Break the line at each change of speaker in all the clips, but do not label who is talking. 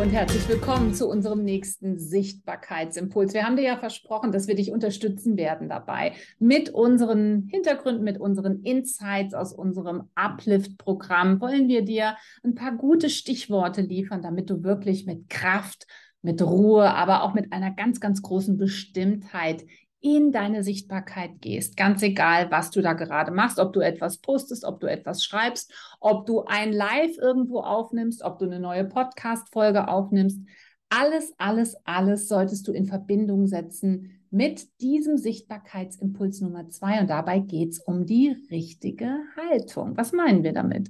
Und herzlich willkommen zu unserem nächsten Sichtbarkeitsimpuls. Wir haben dir ja versprochen, dass wir dich unterstützen werden dabei mit unseren Hintergründen, mit unseren Insights aus unserem Uplift-Programm. Wollen wir dir ein paar gute Stichworte liefern, damit du wirklich mit Kraft mit Ruhe, aber auch mit einer ganz, ganz großen Bestimmtheit in deine Sichtbarkeit gehst. Ganz egal, was du da gerade machst, ob du etwas postest, ob du etwas schreibst, ob du ein Live irgendwo aufnimmst, ob du eine neue Podcast-Folge aufnimmst. Alles, alles, alles solltest du in Verbindung setzen mit diesem Sichtbarkeitsimpuls Nummer zwei. Und dabei geht es um die richtige Haltung. Was meinen wir damit?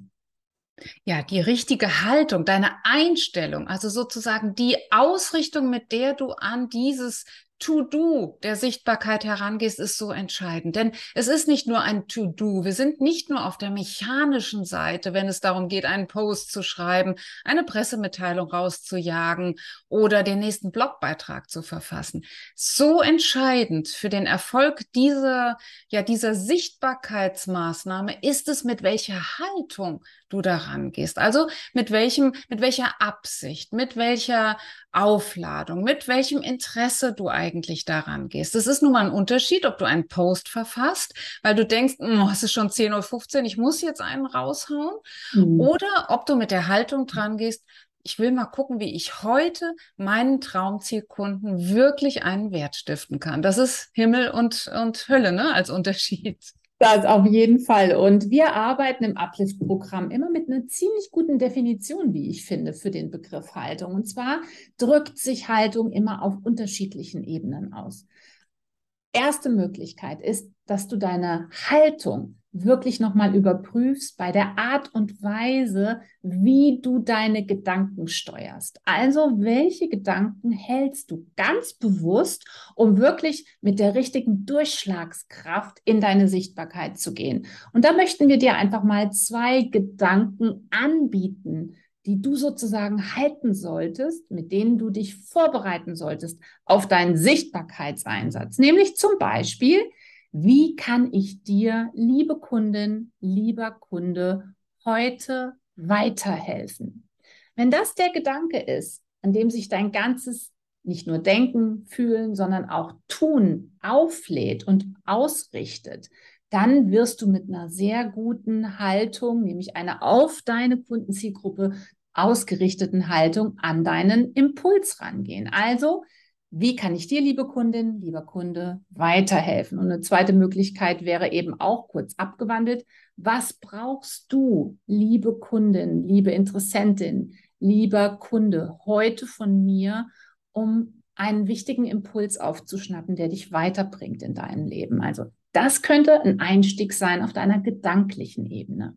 Ja, die richtige Haltung, deine Einstellung, also sozusagen die Ausrichtung, mit der du an dieses To-Do der Sichtbarkeit herangehst, ist so entscheidend. Denn es ist nicht nur ein To-Do. Wir sind nicht nur auf der mechanischen Seite, wenn es darum geht, einen Post zu schreiben, eine Pressemitteilung rauszujagen oder den nächsten Blogbeitrag zu verfassen. So entscheidend für den Erfolg dieser, ja, dieser Sichtbarkeitsmaßnahme ist es, mit welcher Haltung du daran gehst. Also mit welchem, mit welcher Absicht, mit welcher Aufladung, mit welchem Interesse du eigentlich daran gehst. Es ist nun mal ein Unterschied, ob du einen Post verfasst, weil du denkst, oh, es ist schon 10.15 Uhr, ich muss jetzt einen raushauen, mhm. oder ob du mit der Haltung dran gehst, ich will mal gucken, wie ich heute meinen Traumzielkunden wirklich einen Wert stiften kann. Das ist Himmel und, und Hölle, ne, als Unterschied.
Das auf jeden Fall. Und wir arbeiten im Uplift-Programm immer mit einer ziemlich guten Definition, wie ich finde, für den Begriff Haltung. Und zwar drückt sich Haltung immer auf unterschiedlichen Ebenen aus. Erste Möglichkeit ist, dass du deine Haltung wirklich nochmal überprüfst bei der Art und Weise, wie du deine Gedanken steuerst. Also welche Gedanken hältst du ganz bewusst, um wirklich mit der richtigen Durchschlagskraft in deine Sichtbarkeit zu gehen. Und da möchten wir dir einfach mal zwei Gedanken anbieten, die du sozusagen halten solltest, mit denen du dich vorbereiten solltest auf deinen Sichtbarkeitseinsatz. Nämlich zum Beispiel, wie kann ich dir, liebe Kundin, lieber Kunde, heute weiterhelfen? Wenn das der Gedanke ist, an dem sich dein ganzes nicht nur Denken, Fühlen, sondern auch Tun auflädt und ausrichtet, dann wirst du mit einer sehr guten Haltung, nämlich einer auf deine Kundenzielgruppe ausgerichteten Haltung an deinen Impuls rangehen. Also wie kann ich dir, liebe Kundin, lieber Kunde, weiterhelfen? Und eine zweite Möglichkeit wäre eben auch kurz abgewandelt. Was brauchst du, liebe Kundin, liebe Interessentin, lieber Kunde, heute von mir, um einen wichtigen Impuls aufzuschnappen, der dich weiterbringt in deinem Leben? Also das könnte ein Einstieg sein auf deiner gedanklichen Ebene.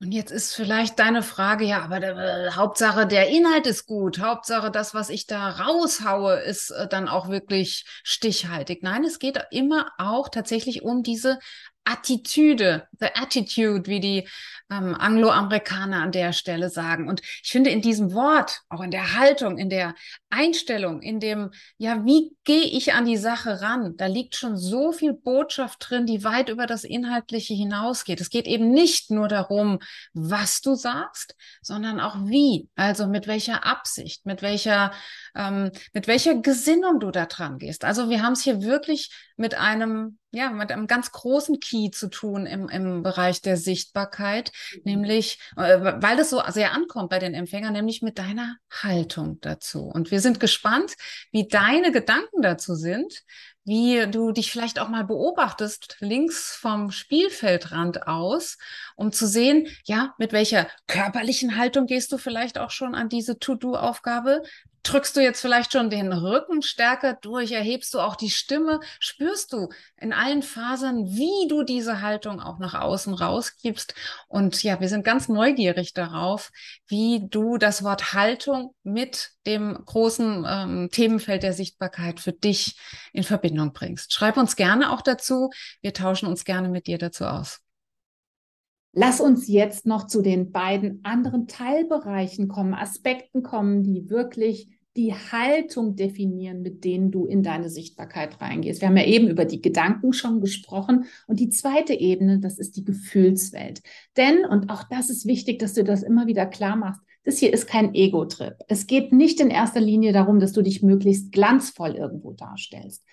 Und jetzt ist vielleicht deine Frage, ja, aber der, äh, Hauptsache der Inhalt ist gut, Hauptsache das, was ich da raushaue, ist äh, dann auch wirklich stichhaltig. Nein, es geht immer auch tatsächlich um diese Attitüde, the attitude, wie die ähm, Angloamerikaner an der Stelle sagen. Und ich finde in diesem Wort, auch in der Haltung, in der Einstellung, in dem, ja, wie gehe ich an die Sache ran? Da liegt schon so viel Botschaft drin, die weit über das Inhaltliche hinausgeht. Es geht eben nicht nur darum, was du sagst, sondern auch wie, also mit welcher Absicht, mit welcher, ähm, mit welcher Gesinnung du da dran gehst. Also wir haben es hier wirklich mit einem ja, mit einem ganz großen Key zu tun im, im Bereich der Sichtbarkeit, mhm. nämlich, äh, weil das so sehr ankommt bei den Empfängern, nämlich mit deiner Haltung dazu. Und wir sind gespannt, wie deine Gedanken dazu sind, wie du dich vielleicht auch mal beobachtest, links vom Spielfeldrand aus, um zu sehen, ja, mit welcher körperlichen Haltung gehst du vielleicht auch schon an diese To-Do-Aufgabe? Drückst du jetzt vielleicht schon den Rücken stärker durch? Erhebst du auch die Stimme? Spürst du in allen Fasern, wie du diese Haltung auch nach außen rausgibst? Und ja, wir sind ganz neugierig darauf, wie du das Wort Haltung mit dem großen ähm, Themenfeld der Sichtbarkeit für dich in Verbindung bringst. Schreib uns gerne auch dazu. Wir tauschen uns gerne mit dir dazu aus.
Lass uns jetzt noch zu den beiden anderen Teilbereichen kommen, Aspekten kommen, die wirklich die Haltung definieren, mit denen du in deine Sichtbarkeit reingehst. Wir haben ja eben über die Gedanken schon gesprochen. Und die zweite Ebene, das ist die Gefühlswelt. Denn, und auch das ist wichtig, dass du das immer wieder klar machst, das hier ist kein Ego-Trip. Es geht nicht in erster Linie darum, dass du dich möglichst glanzvoll irgendwo darstellst.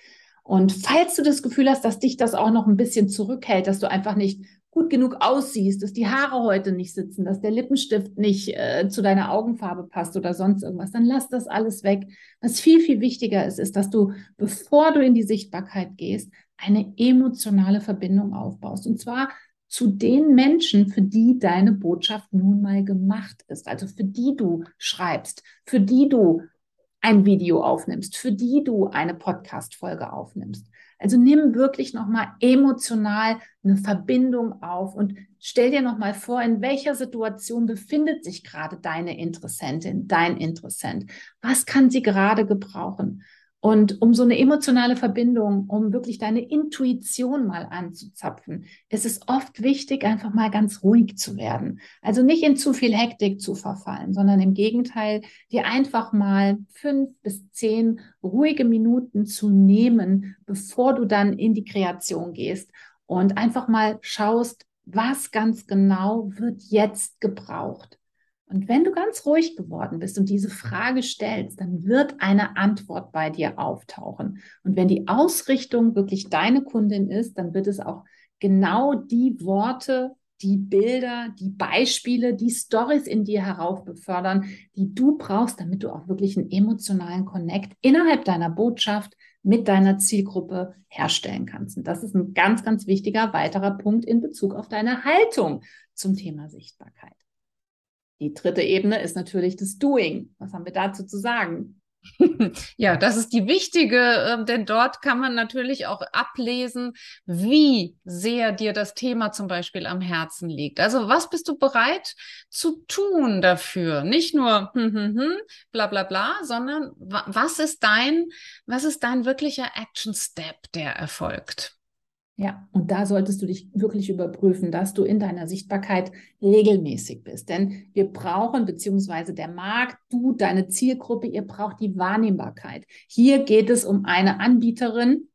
Und falls du das Gefühl hast, dass dich das auch noch ein bisschen zurückhält, dass du einfach nicht gut genug aussiehst, dass die Haare heute nicht sitzen, dass der Lippenstift nicht äh, zu deiner Augenfarbe passt oder sonst irgendwas, dann lass das alles weg. Was viel, viel wichtiger ist, ist, dass du, bevor du in die Sichtbarkeit gehst, eine emotionale Verbindung aufbaust. Und zwar zu den Menschen, für die deine Botschaft nun mal gemacht ist, also für die du schreibst, für die du ein Video aufnimmst, für die du eine Podcast-Folge aufnimmst. Also nimm wirklich nochmal emotional eine Verbindung auf und stell dir nochmal vor, in welcher Situation befindet sich gerade deine Interessentin, dein Interessent? Was kann sie gerade gebrauchen? Und um so eine emotionale Verbindung, um wirklich deine Intuition mal anzuzapfen, ist es oft wichtig, einfach mal ganz ruhig zu werden. Also nicht in zu viel Hektik zu verfallen, sondern im Gegenteil, dir einfach mal fünf bis zehn ruhige Minuten zu nehmen, bevor du dann in die Kreation gehst und einfach mal schaust, was ganz genau wird jetzt gebraucht. Und wenn du ganz ruhig geworden bist und diese Frage stellst, dann wird eine Antwort bei dir auftauchen. Und wenn die Ausrichtung wirklich deine Kundin ist, dann wird es auch genau die Worte, die Bilder, die Beispiele, die Stories in dir heraufbefördern, die du brauchst, damit du auch wirklich einen emotionalen Connect innerhalb deiner Botschaft mit deiner Zielgruppe herstellen kannst. Und das ist ein ganz, ganz wichtiger weiterer Punkt in Bezug auf deine Haltung zum Thema Sichtbarkeit. Die dritte Ebene ist natürlich das Doing. Was haben wir dazu zu sagen?
Ja, das ist die wichtige, ähm, denn dort kann man natürlich auch ablesen, wie sehr dir das Thema zum Beispiel am Herzen liegt. Also was bist du bereit zu tun dafür? Nicht nur hm, hm, hm, bla bla bla, sondern was ist dein, was ist dein wirklicher Action Step, der erfolgt?
Ja, und da solltest du dich wirklich überprüfen, dass du in deiner Sichtbarkeit regelmäßig bist. Denn wir brauchen, beziehungsweise der Markt, du, deine Zielgruppe, ihr braucht die Wahrnehmbarkeit. Hier geht es um eine Anbieterin,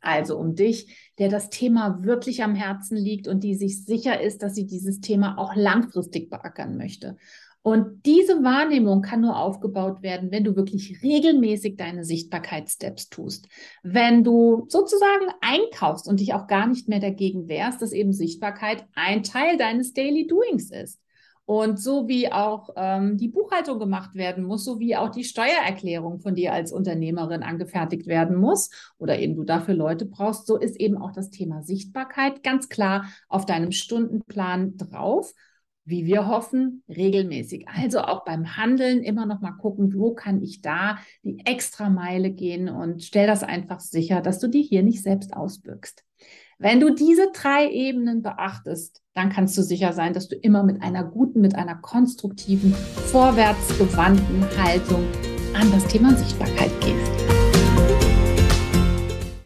also um dich, der das Thema wirklich am Herzen liegt und die sich sicher ist, dass sie dieses Thema auch langfristig beackern möchte. Und diese Wahrnehmung kann nur aufgebaut werden, wenn du wirklich regelmäßig deine Sichtbarkeitssteps tust. Wenn du sozusagen einkaufst und dich auch gar nicht mehr dagegen wehrst, dass eben Sichtbarkeit ein Teil deines Daily Doings ist. Und so wie auch ähm, die Buchhaltung gemacht werden muss, so wie auch die Steuererklärung von dir als Unternehmerin angefertigt werden muss oder eben du dafür Leute brauchst, so ist eben auch das Thema Sichtbarkeit ganz klar auf deinem Stundenplan drauf wie wir hoffen, regelmäßig. Also auch beim Handeln immer noch mal gucken, wo kann ich da die extra Meile gehen und stell das einfach sicher, dass du die hier nicht selbst ausbürgst. Wenn du diese drei Ebenen beachtest, dann kannst du sicher sein, dass du immer mit einer guten, mit einer konstruktiven, vorwärtsgewandten Haltung an das Thema Sichtbarkeit gehst.